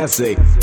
Dancing.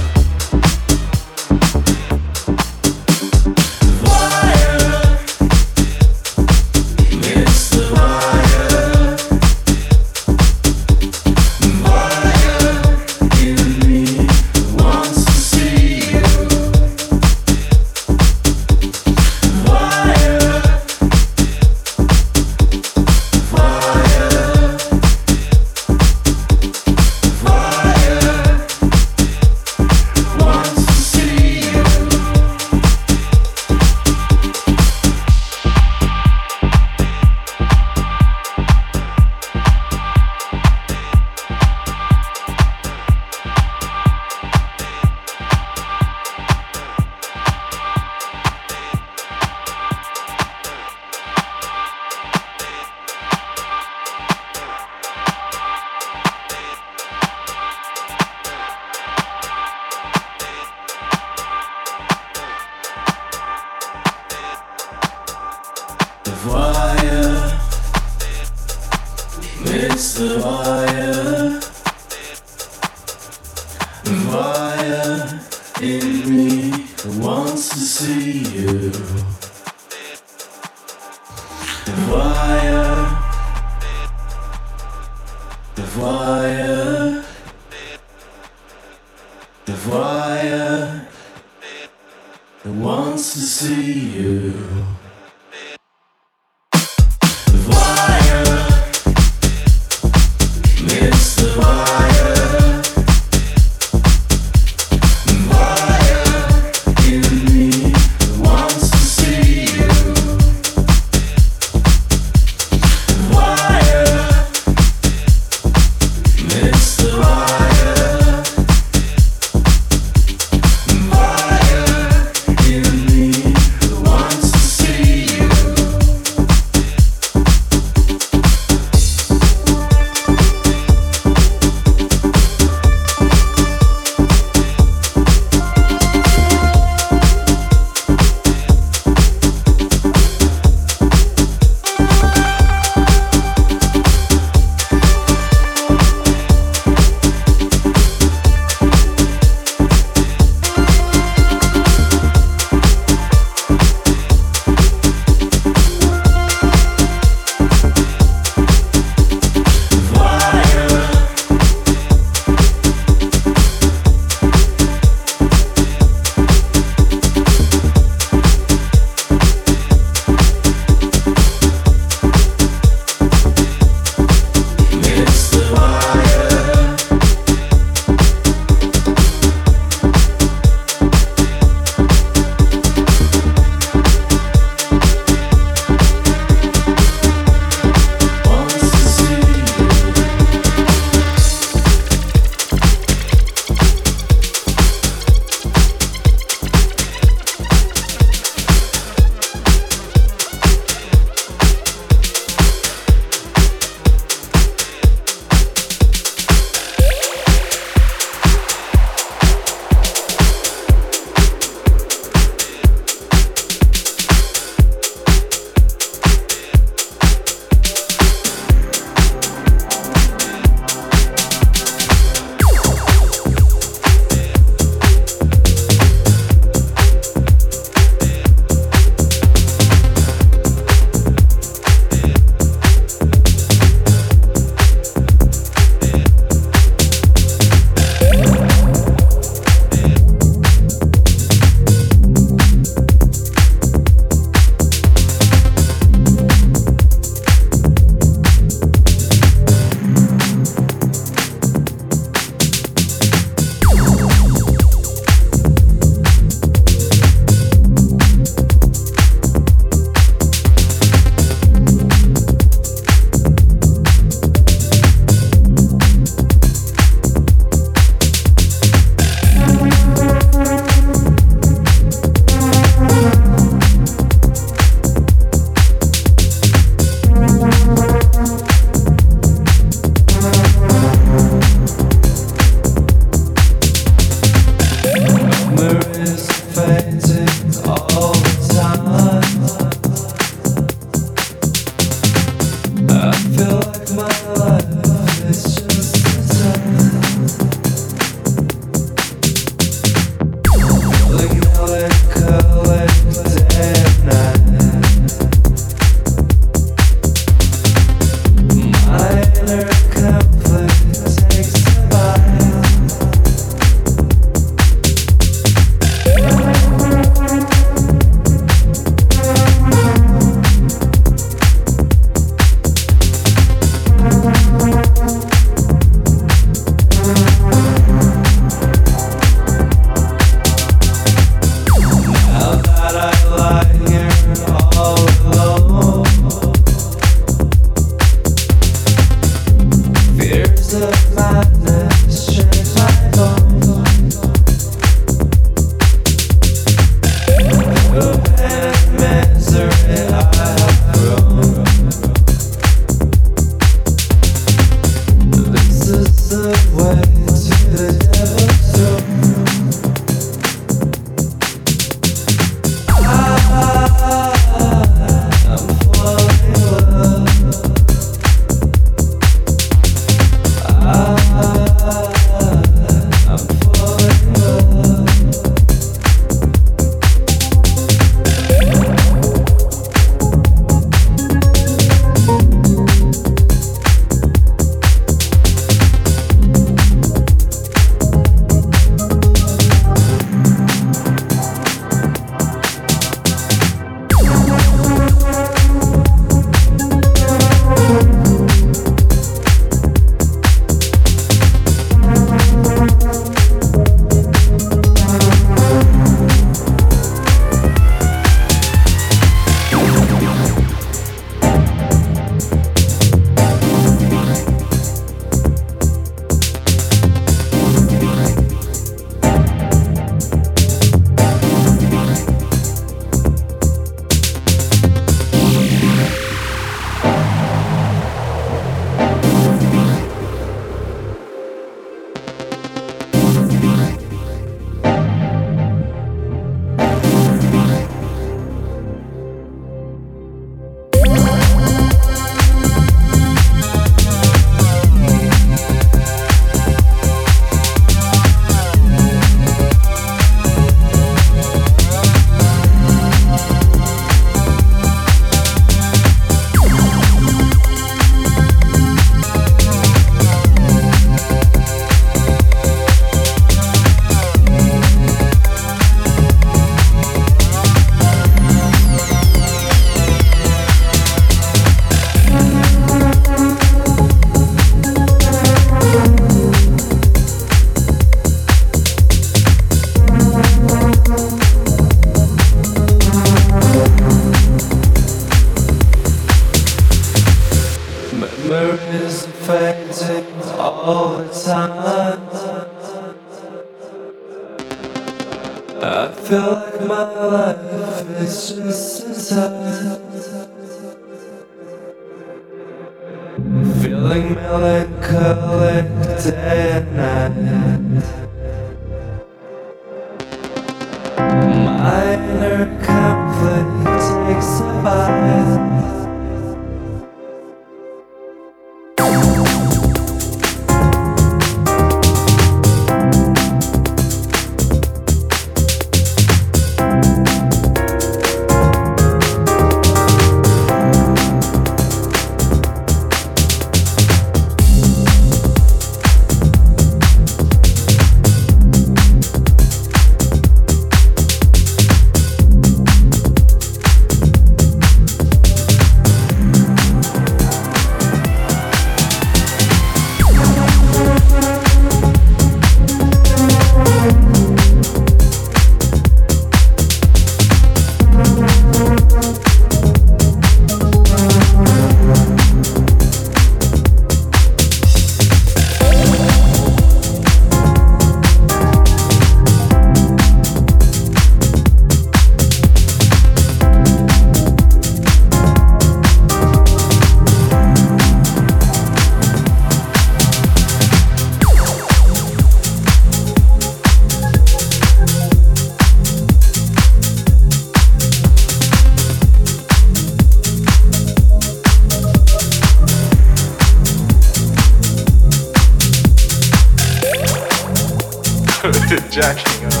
jacking. Uh,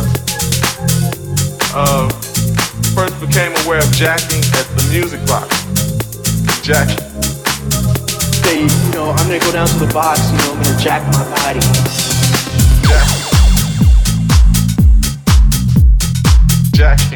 uh, first became aware of jacking at the music box. Jacking. Say, you know, I'm gonna go down to the box, you know, I'm gonna jack my body. Jacking. Jacking.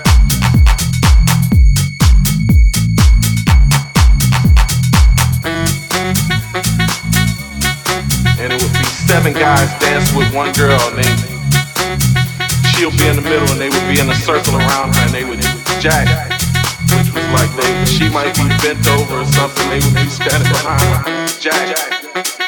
guys dance with one girl and they she'll be in the middle and they would be in a circle around her and they would jack. Which was like they she might be bent over or something, they would be standing behind her. Jack.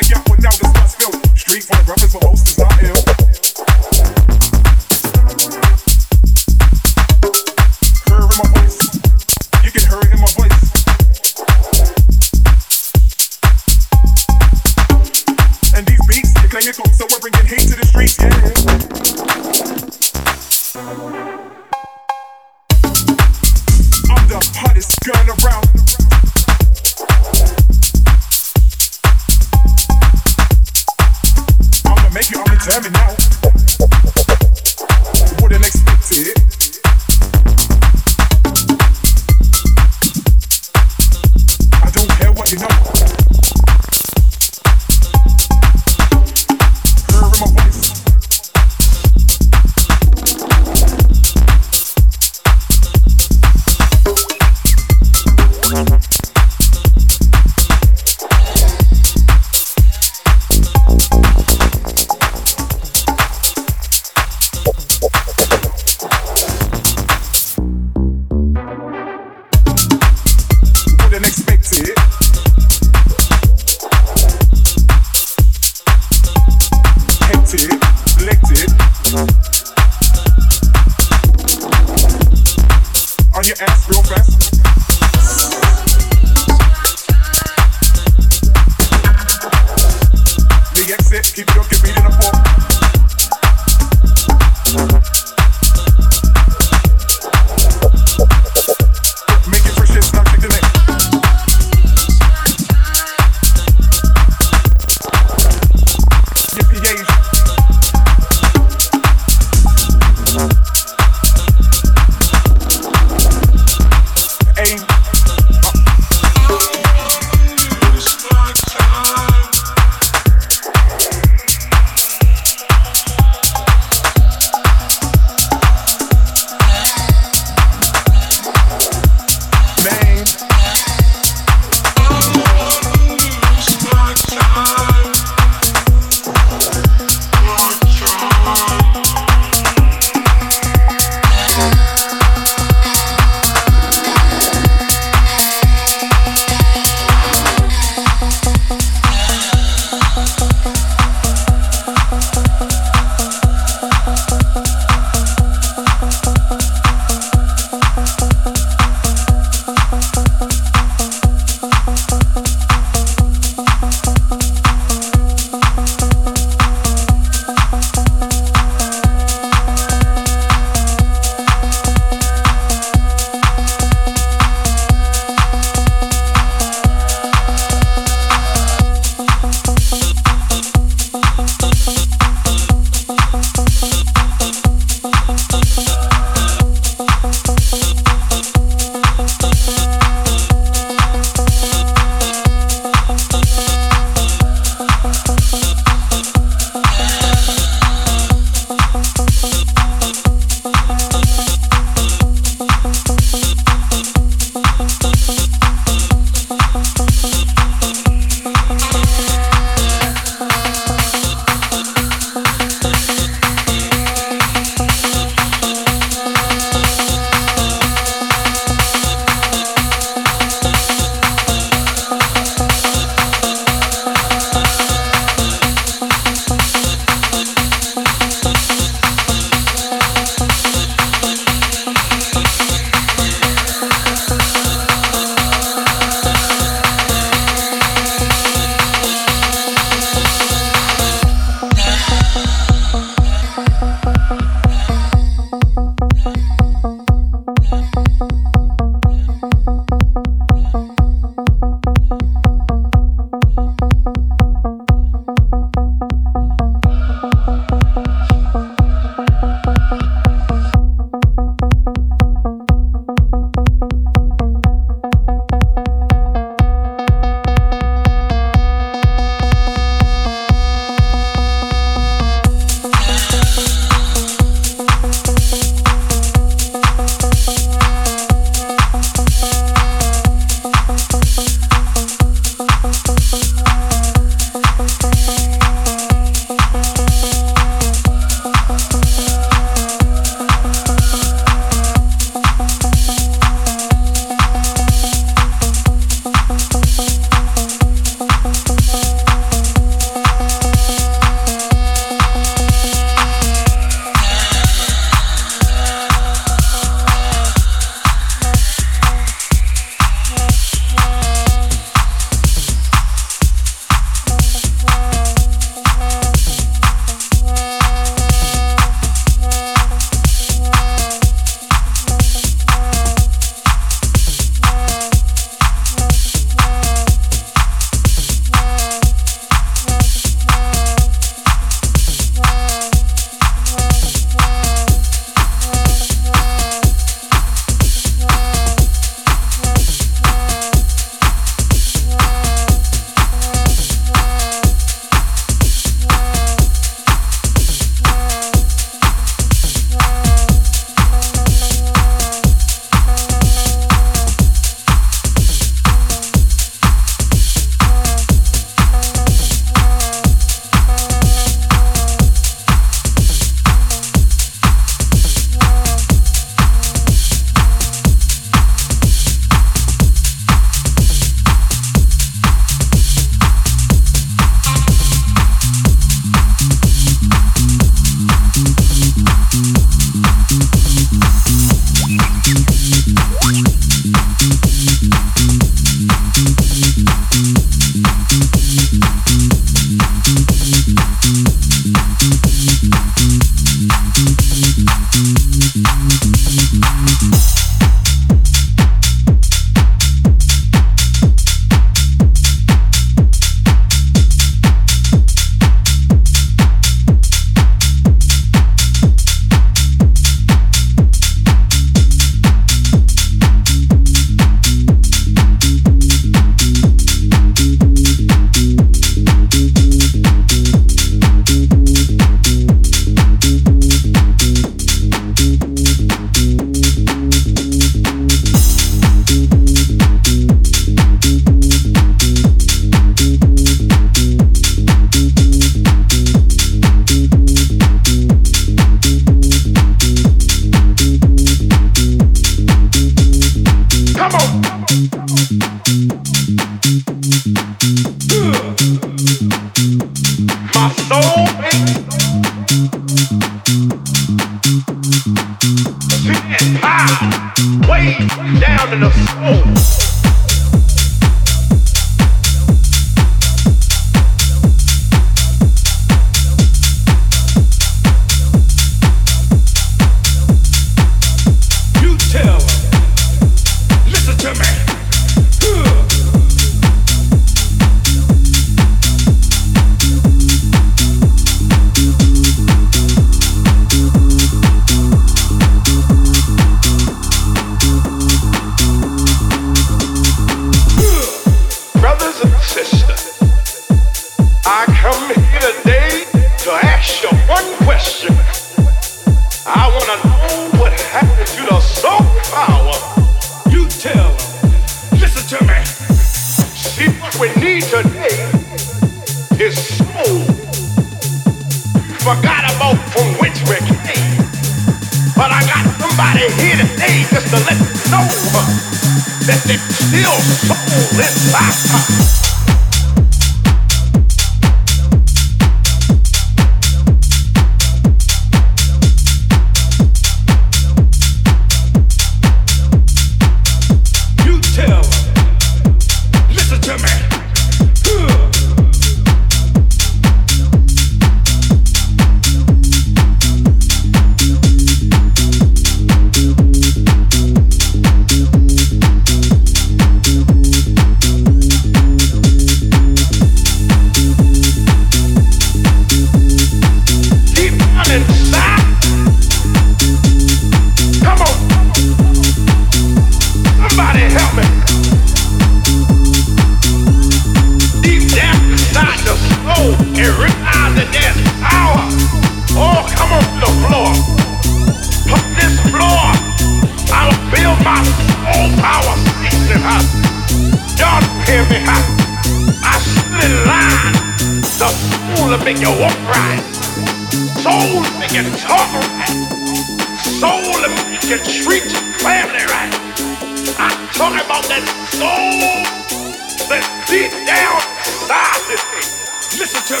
To me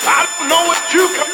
some soul.